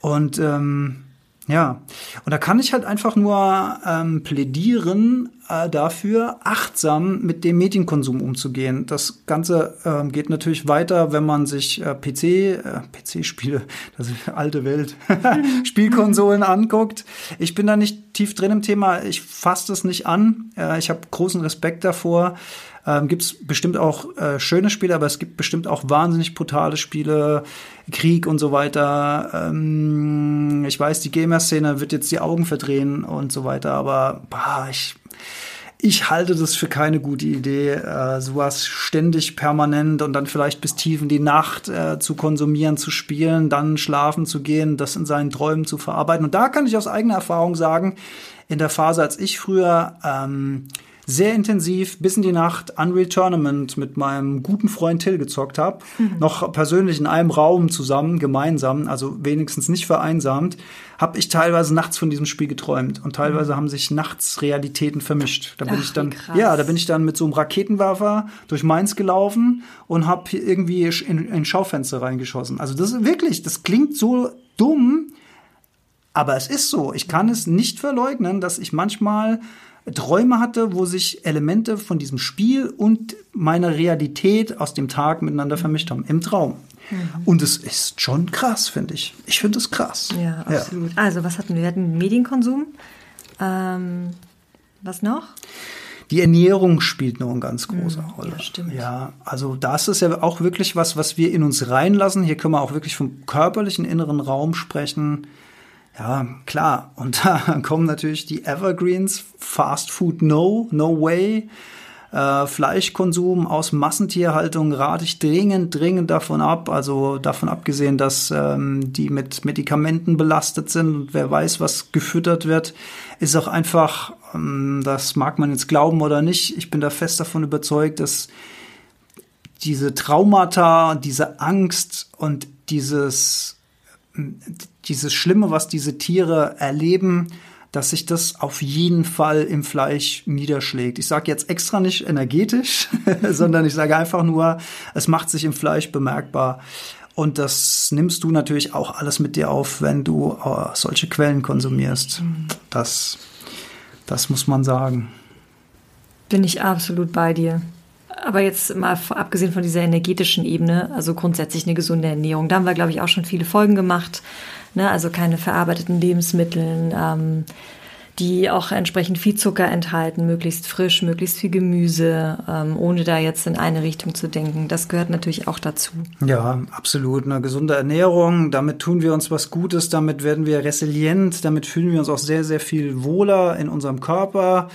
[SPEAKER 1] Und ähm, ja, und da kann ich halt einfach nur ähm, plädieren, äh, dafür, achtsam mit dem Medienkonsum umzugehen. Das Ganze äh, geht natürlich weiter, wenn man sich äh, PC, äh, PC-Spiele, das ist alte Welt, Spielkonsolen anguckt. Ich bin da nicht tief drin im Thema, ich fasse das nicht an. Äh, ich habe großen Respekt davor. Ähm, gibt es bestimmt auch äh, schöne Spiele, aber es gibt bestimmt auch wahnsinnig brutale Spiele, Krieg und so weiter. Ähm, ich weiß, die Gamer-Szene wird jetzt die Augen verdrehen und so weiter, aber bah, ich, ich halte das für keine gute Idee, äh, sowas ständig permanent und dann vielleicht bis tief in die Nacht äh, zu konsumieren, zu spielen, dann schlafen zu gehen, das in seinen Träumen zu verarbeiten. Und da kann ich aus eigener Erfahrung sagen, in der Phase, als ich früher ähm, sehr intensiv bis in die Nacht Unreal Tournament mit meinem guten Freund Till gezockt habe. Mhm. Noch persönlich in einem Raum zusammen, gemeinsam, also wenigstens nicht vereinsamt, habe ich teilweise nachts von diesem Spiel geträumt und teilweise mhm. haben sich nachts Realitäten vermischt. Da bin Ach, ich dann, ja, da bin ich dann mit so einem Raketenwerfer durch Mainz gelaufen und habe irgendwie in, in Schaufenster reingeschossen. Also das ist wirklich, das klingt so dumm, aber es ist so. Ich kann es nicht verleugnen, dass ich manchmal Träume hatte, wo sich Elemente von diesem Spiel und meiner Realität aus dem Tag miteinander vermischt haben, im Traum. Mhm. Und es ist schon krass, finde ich. Ich finde es krass.
[SPEAKER 3] Ja, absolut. Ja. Also, was hatten wir? Wir hatten Medienkonsum. Ähm, was noch?
[SPEAKER 1] Die Ernährung spielt noch eine ganz große
[SPEAKER 3] mhm,
[SPEAKER 1] Rolle.
[SPEAKER 3] Ja, stimmt.
[SPEAKER 1] Ja, also das ist ja auch wirklich was, was wir in uns reinlassen. Hier können wir auch wirklich vom körperlichen inneren Raum sprechen. Ja, klar. Und da kommen natürlich die Evergreens, Fast Food No, No Way. Äh, Fleischkonsum aus Massentierhaltung rate ich dringend, dringend davon ab. Also davon abgesehen, dass ähm, die mit Medikamenten belastet sind und wer weiß, was gefüttert wird, ist auch einfach, ähm, das mag man jetzt glauben oder nicht, ich bin da fest davon überzeugt, dass diese Traumata, diese Angst und dieses dieses Schlimme, was diese Tiere erleben, dass sich das auf jeden Fall im Fleisch niederschlägt. Ich sage jetzt extra nicht energetisch, sondern ich sage einfach nur, es macht sich im Fleisch bemerkbar. Und das nimmst du natürlich auch alles mit dir auf, wenn du äh, solche Quellen konsumierst. Das, das muss man sagen.
[SPEAKER 3] Bin ich absolut bei dir. Aber jetzt mal abgesehen von dieser energetischen Ebene, also grundsätzlich eine gesunde Ernährung. Da haben wir, glaube ich, auch schon viele Folgen gemacht. Ne? Also keine verarbeiteten Lebensmittel, ähm, die auch entsprechend viel Zucker enthalten, möglichst frisch, möglichst viel Gemüse, ähm, ohne da jetzt in eine Richtung zu denken. Das gehört natürlich auch dazu.
[SPEAKER 1] Ja, absolut. Eine gesunde Ernährung, damit tun wir uns was Gutes, damit werden wir resilient, damit fühlen wir uns auch sehr, sehr viel wohler in unserem Körper.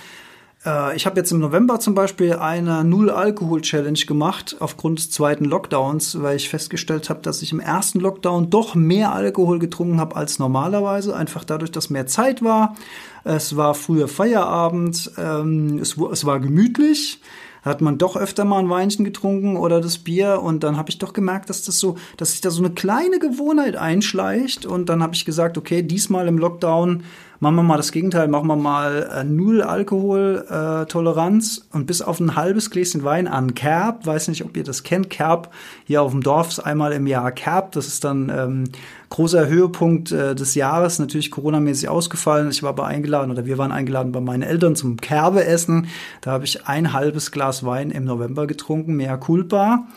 [SPEAKER 1] Äh, ich habe jetzt im November zum Beispiel eine Null-Alkohol-Challenge gemacht aufgrund des zweiten Lockdowns, weil ich festgestellt habe, dass ich im ersten Lockdown doch mehr Alkohol getrunken habe als normalerweise, einfach dadurch, dass mehr Zeit war. Es war früher Feierabend, ähm, es, es war gemütlich hat man doch öfter mal ein Weinchen getrunken oder das Bier und dann habe ich doch gemerkt, dass das so, dass sich da so eine kleine Gewohnheit einschleicht und dann habe ich gesagt, okay, diesmal im Lockdown machen wir mal das Gegenteil, machen wir mal äh, null Alkoholtoleranz äh, und bis auf ein halbes Gläschen Wein an Kerb. Weiß nicht, ob ihr das kennt. Kerb hier auf dem Dorf ist einmal im Jahr Kerb. Das ist dann ähm, großer Höhepunkt äh, des Jahres, natürlich Corona-mäßig ausgefallen. Ich war aber eingeladen oder wir waren eingeladen bei meinen Eltern zum Kerbeessen. Da habe ich ein halbes Glas Wein im November getrunken, mehr culpa.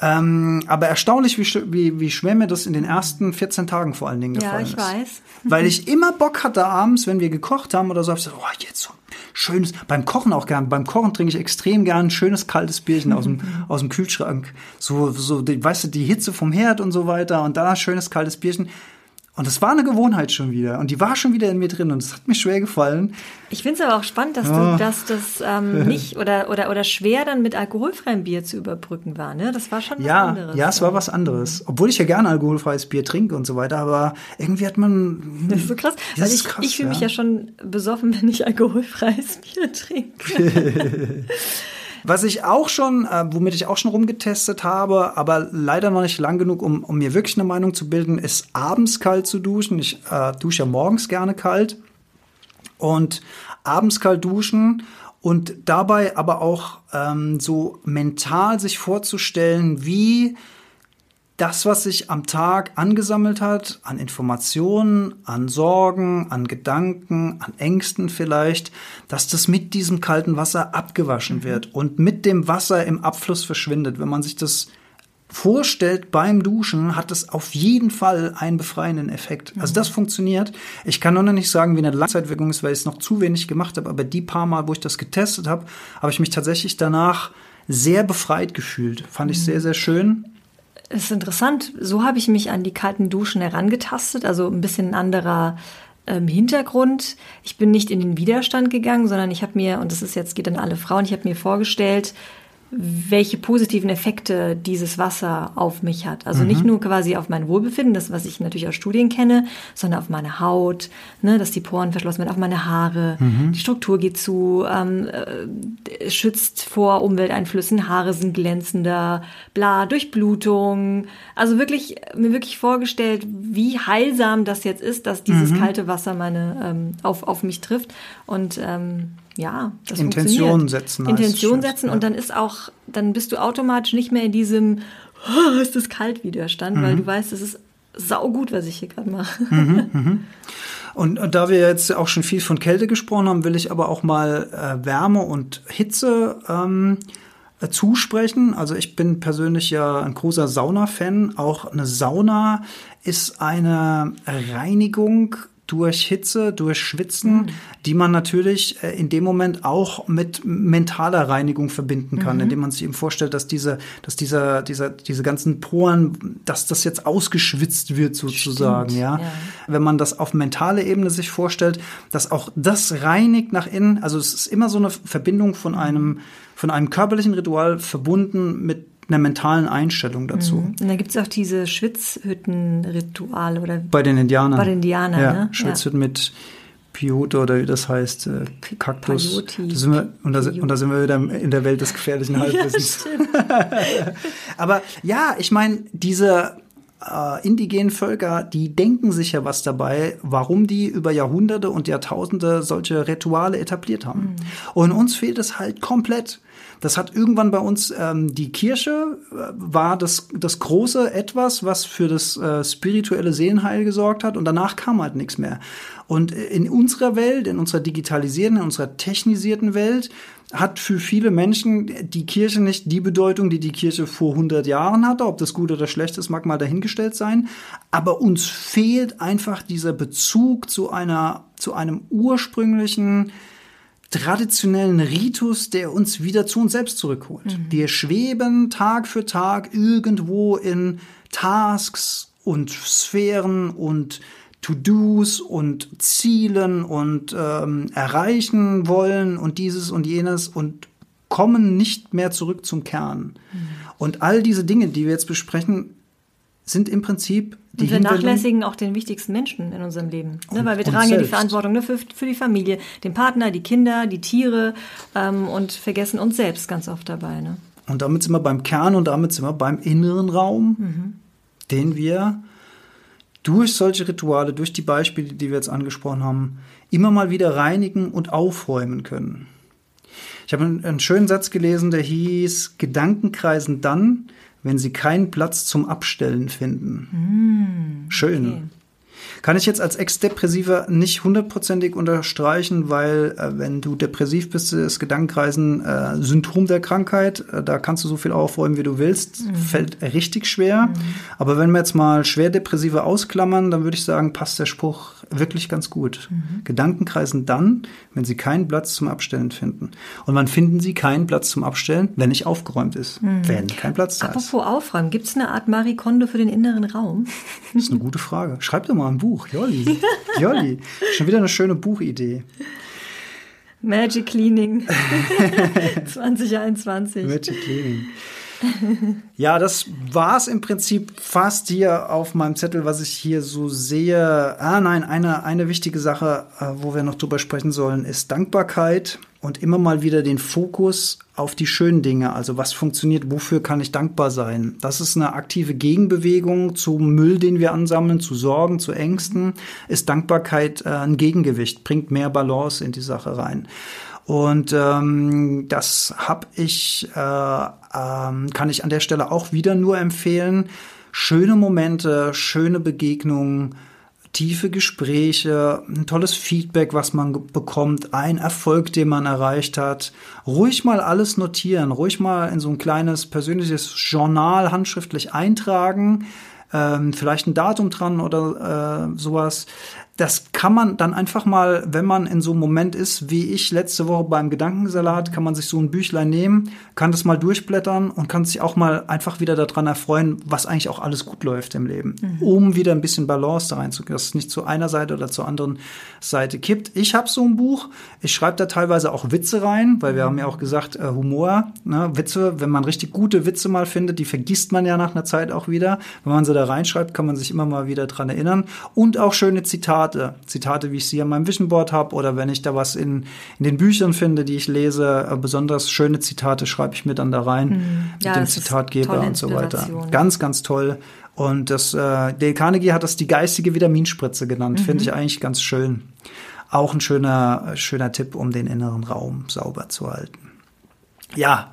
[SPEAKER 1] Ähm, aber erstaunlich, wie, wie, wie schwer mir das in den ersten 14 Tagen vor allen Dingen gefallen ist.
[SPEAKER 3] Ja, ich weiß.
[SPEAKER 1] Weil ich immer Bock hatte abends, wenn wir gekocht haben oder so, hab ich gesagt, oh, jetzt so schönes, beim Kochen auch gern, beim Kochen trinke ich extrem gern ein schönes kaltes Bierchen aus dem, aus dem Kühlschrank. So, so, weißt du, die Hitze vom Herd und so weiter und da schönes kaltes Bierchen. Und es war eine Gewohnheit schon wieder. Und die war schon wieder in mir drin. Und es hat mir schwer gefallen.
[SPEAKER 3] Ich finde es aber auch spannend, dass, oh. du, dass das ähm, nicht oder, oder, oder schwer dann mit alkoholfreiem Bier zu überbrücken war. Ne? Das war schon was
[SPEAKER 1] ja,
[SPEAKER 3] anderes.
[SPEAKER 1] Ja, es war was anderes. Obwohl ich ja gerne alkoholfreies Bier trinke und so weiter. Aber irgendwie hat man.
[SPEAKER 3] Das ist so krass. Weil ich, ich fühle ja. mich ja schon besoffen, wenn ich alkoholfreies Bier trinke.
[SPEAKER 1] Was ich auch schon, äh, womit ich auch schon rumgetestet habe, aber leider noch nicht lang genug, um, um mir wirklich eine Meinung zu bilden, ist abends kalt zu duschen. Ich äh, dusche ja morgens gerne kalt. Und abends kalt duschen und dabei aber auch ähm, so mental sich vorzustellen, wie das, was sich am Tag angesammelt hat, an Informationen, an Sorgen, an Gedanken, an Ängsten vielleicht, dass das mit diesem kalten Wasser abgewaschen mhm. wird und mit dem Wasser im Abfluss verschwindet. Wenn man sich das vorstellt beim Duschen, hat es auf jeden Fall einen befreienden Effekt. Also das funktioniert. Ich kann nur noch nicht sagen, wie eine Langzeitwirkung ist, weil ich es noch zu wenig gemacht habe. Aber die paar Mal, wo ich das getestet habe, habe ich mich tatsächlich danach sehr befreit gefühlt. Fand ich sehr, sehr schön.
[SPEAKER 3] Es ist interessant. So habe ich mich an die kalten Duschen herangetastet. Also ein bisschen anderer ähm, Hintergrund. Ich bin nicht in den Widerstand gegangen, sondern ich habe mir, und das ist jetzt geht an alle Frauen, ich habe mir vorgestellt, welche positiven Effekte dieses Wasser auf mich hat. Also mhm. nicht nur quasi auf mein Wohlbefinden, das was ich natürlich aus Studien kenne, sondern auf meine Haut, ne, dass die Poren verschlossen werden, auf meine Haare, mhm. die Struktur geht zu, ähm, äh, schützt vor Umwelteinflüssen, Haare sind glänzender, bla, Durchblutung. Also wirklich mir wirklich vorgestellt, wie heilsam das jetzt ist, dass dieses mhm. kalte Wasser meine ähm, auf auf mich trifft und ähm, ja,
[SPEAKER 1] das Intention setzen.
[SPEAKER 3] Intention setzen ja. und dann ist auch, dann bist du automatisch nicht mehr in diesem, oh, ist das kalt Widerstand, mhm. weil du weißt, es ist saugut, was ich hier gerade mache. Mhm,
[SPEAKER 1] mhm. Und, und, da wir jetzt auch schon viel von Kälte gesprochen haben, will ich aber auch mal äh, Wärme und Hitze ähm, äh, zusprechen. Also ich bin persönlich ja ein großer Sauna-Fan. Auch eine Sauna ist eine Reinigung durch Hitze, durch Schwitzen, mhm. die man natürlich äh, in dem Moment auch mit mentaler Reinigung verbinden kann, mhm. indem man sich eben vorstellt, dass diese, dass dieser, dieser, diese ganzen Poren, dass das jetzt ausgeschwitzt wird sozusagen, ja? ja. Wenn man das auf mentale Ebene sich vorstellt, dass auch das reinigt nach innen, also es ist immer so eine Verbindung von einem, von einem körperlichen Ritual verbunden mit einer mentalen Einstellung dazu. Mhm.
[SPEAKER 3] Und da gibt es auch diese Schwitzhütten-Rituale oder
[SPEAKER 1] bei den Indianern.
[SPEAKER 3] Bei den Indianern,
[SPEAKER 1] ja, ne? Schwitzhütten ja. mit Piote oder wie das heißt, äh, Kaktus. Da sind wir, und, da, und da sind wir wieder in der Welt des gefährlichen Halbwissens. Ja, Aber ja, ich meine, diese äh, indigenen Völker, die denken sich ja was dabei, warum die über Jahrhunderte und Jahrtausende solche Rituale etabliert haben. Mhm. Und uns fehlt es halt komplett. Das hat irgendwann bei uns ähm, die Kirche äh, war das das große etwas, was für das äh, spirituelle Seelenheil gesorgt hat und danach kam halt nichts mehr. Und in unserer Welt, in unserer digitalisierten, in unserer technisierten Welt hat für viele Menschen die Kirche nicht die Bedeutung, die die Kirche vor 100 Jahren hatte. Ob das gut oder schlecht ist, mag mal dahingestellt sein. Aber uns fehlt einfach dieser Bezug zu einer, zu einem ursprünglichen traditionellen Ritus, der uns wieder zu uns selbst zurückholt. Mhm. Wir schweben Tag für Tag irgendwo in Tasks und Sphären und To-Dos und Zielen und ähm, erreichen wollen und dieses und jenes und kommen nicht mehr zurück zum Kern. Mhm. Und all diese Dinge, die wir jetzt besprechen, sind im Prinzip
[SPEAKER 3] die Und wir vernachlässigen auch den wichtigsten Menschen in unserem Leben. Ne? Weil wir tragen ja die Verantwortung ne, für, für die Familie, den Partner, die Kinder, die Tiere ähm, und vergessen uns selbst ganz oft dabei. Ne?
[SPEAKER 1] Und damit sind wir beim Kern und damit sind wir beim inneren Raum, mhm. den wir durch solche Rituale, durch die Beispiele, die wir jetzt angesprochen haben, immer mal wieder reinigen und aufräumen können. Ich habe einen, einen schönen Satz gelesen, der hieß, Gedanken kreisen dann, wenn sie keinen Platz zum Abstellen finden. Mm, Schön. Okay. Kann ich jetzt als Ex-Depressiver nicht hundertprozentig unterstreichen, weil äh, wenn du depressiv bist, ist Gedankenkreisen äh, Symptom der Krankheit. Äh, da kannst du so viel aufräumen, wie du willst. Mhm. Fällt richtig schwer. Mhm. Aber wenn wir jetzt mal schwer Depressive ausklammern, dann würde ich sagen, passt der Spruch wirklich ganz gut. Mhm. Gedanken kreisen dann, wenn sie keinen Platz zum Abstellen finden. Und wann finden sie keinen Platz zum Abstellen? Wenn nicht aufgeräumt ist. Mhm. Wenn kein Platz da
[SPEAKER 3] Apropos ist. Apropos aufräumen, gibt es eine Art Marie Kondo für den inneren Raum?
[SPEAKER 1] Das ist eine gute Frage. Schreib doch mal ein Buch, Jolli. Jolli. Schon wieder eine schöne Buchidee.
[SPEAKER 3] Magic Cleaning 2021.
[SPEAKER 1] Magic Cleaning ja, das war's im Prinzip fast hier auf meinem Zettel, was ich hier so sehe. Ah, nein, eine, eine wichtige Sache, äh, wo wir noch drüber sprechen sollen, ist Dankbarkeit und immer mal wieder den Fokus auf die schönen Dinge. Also was funktioniert, wofür kann ich dankbar sein? Das ist eine aktive Gegenbewegung zum Müll, den wir ansammeln, zu Sorgen, zu Ängsten. Ist Dankbarkeit äh, ein Gegengewicht, bringt mehr Balance in die Sache rein. Und ähm, das habe ich, äh, ähm, kann ich an der Stelle auch wieder nur empfehlen. schöne Momente, schöne Begegnungen, tiefe Gespräche, ein tolles Feedback, was man bekommt, ein Erfolg, den man erreicht hat. Ruhig mal alles notieren, ruhig mal in so ein kleines persönliches Journal handschriftlich eintragen, ähm, vielleicht ein Datum dran oder äh, sowas das kann man dann einfach mal, wenn man in so einem Moment ist, wie ich letzte Woche beim Gedankensalat, kann man sich so ein Büchlein nehmen, kann das mal durchblättern und kann sich auch mal einfach wieder daran erfreuen, was eigentlich auch alles gut läuft im Leben, mhm. um wieder ein bisschen Balance da reinzukriegen, dass es nicht zu einer Seite oder zur anderen Seite kippt. Ich habe so ein Buch, ich schreibe da teilweise auch Witze rein, weil wir mhm. haben ja auch gesagt, äh, Humor, ne, Witze, wenn man richtig gute Witze mal findet, die vergisst man ja nach einer Zeit auch wieder. Wenn man sie da reinschreibt, kann man sich immer mal wieder dran erinnern. Und auch schöne Zitate Zitate. Zitate, wie ich sie an meinem Vision Board habe oder wenn ich da was in, in den Büchern finde, die ich lese, äh, besonders schöne Zitate schreibe ich mir dann da rein mhm. mit dem Zitatgeber und so weiter. Ganz, ganz toll. Und das, äh, Dale Carnegie hat das die geistige Vitaminspritze genannt. Mhm. Finde ich eigentlich ganz schön. Auch ein schöner, schöner Tipp, um den inneren Raum sauber zu halten. Ja.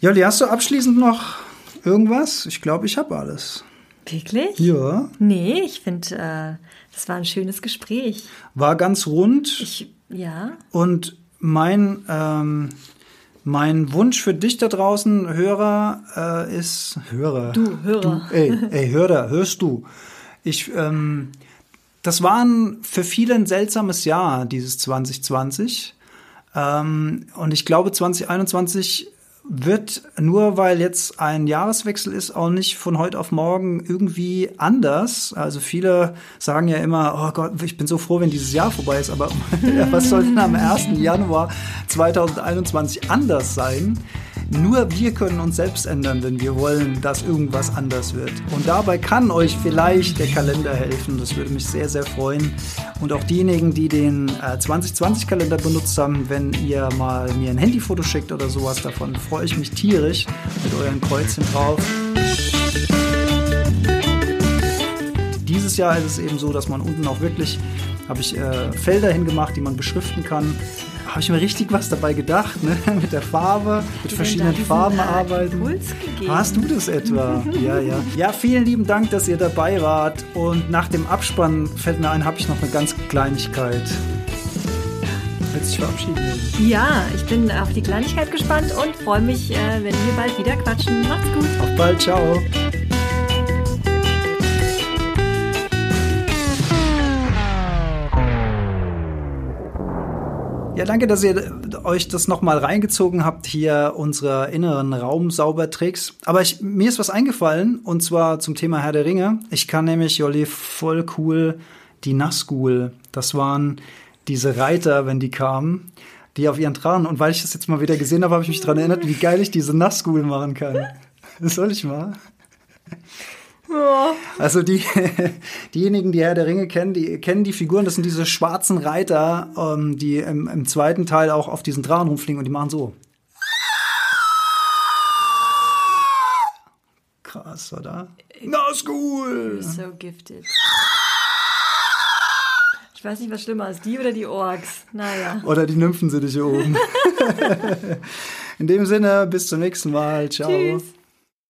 [SPEAKER 1] Jolli, hast du abschließend noch irgendwas? Ich glaube, ich habe alles.
[SPEAKER 3] Wirklich?
[SPEAKER 1] Ja.
[SPEAKER 3] Nee, ich finde, äh, das war ein schönes Gespräch.
[SPEAKER 1] War ganz rund.
[SPEAKER 3] Ich, ja.
[SPEAKER 1] Und mein, ähm, mein Wunsch für dich da draußen, Hörer, äh, ist Hörer.
[SPEAKER 3] Du, Hörer.
[SPEAKER 1] Du, ey, ey, Hörer, hörst du? Ich, ähm, das war ein, für viele ein seltsames Jahr, dieses 2020. Ähm, und ich glaube, 2021 wird nur weil jetzt ein Jahreswechsel ist auch nicht von heute auf morgen irgendwie anders. Also viele sagen ja immer, oh Gott, ich bin so froh, wenn dieses Jahr vorbei ist, aber was soll denn am 1. Januar 2021 anders sein? Nur wir können uns selbst ändern, wenn wir wollen, dass irgendwas anders wird. Und dabei kann euch vielleicht der Kalender helfen. Das würde mich sehr, sehr freuen. Und auch diejenigen, die den äh, 2020-Kalender benutzt haben, wenn ihr mal mir ein Handyfoto schickt oder sowas davon, freue ich mich tierisch mit euren Kreuzchen drauf. Dieses Jahr ist es eben so, dass man unten auch wirklich, habe ich äh, Felder hingemacht, die man beschriften kann habe ich mir richtig was dabei gedacht, ne? mit der Farbe, mit verschiedenen Farben arbeiten. Hast du das etwa? ja, ja. Ja, vielen lieben Dank, dass ihr dabei wart. Und nach dem Abspann fällt mir ein, habe ich noch eine ganz Kleinigkeit. Willst du dich verabschieden?
[SPEAKER 3] Ja, ich bin auf die Kleinigkeit gespannt und freue mich, äh, wenn wir bald wieder quatschen. Macht's gut.
[SPEAKER 1] Auf bald, ciao. Ja, danke, dass ihr euch das nochmal reingezogen habt, hier unsere inneren Raumsaubertricks. Aber ich, mir ist was eingefallen, und zwar zum Thema Herr der Ringe. Ich kann nämlich, Jolli, voll cool die Nazgul. Das waren diese Reiter, wenn die kamen, die auf ihren Drachen. Und weil ich das jetzt mal wieder gesehen habe, habe ich mich daran erinnert, wie geil ich diese Nazgul machen kann. Das soll ich mal? Also die, diejenigen, die Herr der Ringe kennen, die kennen die Figuren, das sind diese schwarzen Reiter, ähm, die im, im zweiten Teil auch auf diesen Drachen rumfliegen und die machen so. Krass, oder?
[SPEAKER 3] Nazgul! You're so gifted. Ich weiß nicht, was schlimmer ist, die oder die Orks. Naja.
[SPEAKER 1] Oder die Nymphen sind hier oben. In dem Sinne, bis zum nächsten Mal. Ciao. Tschüss.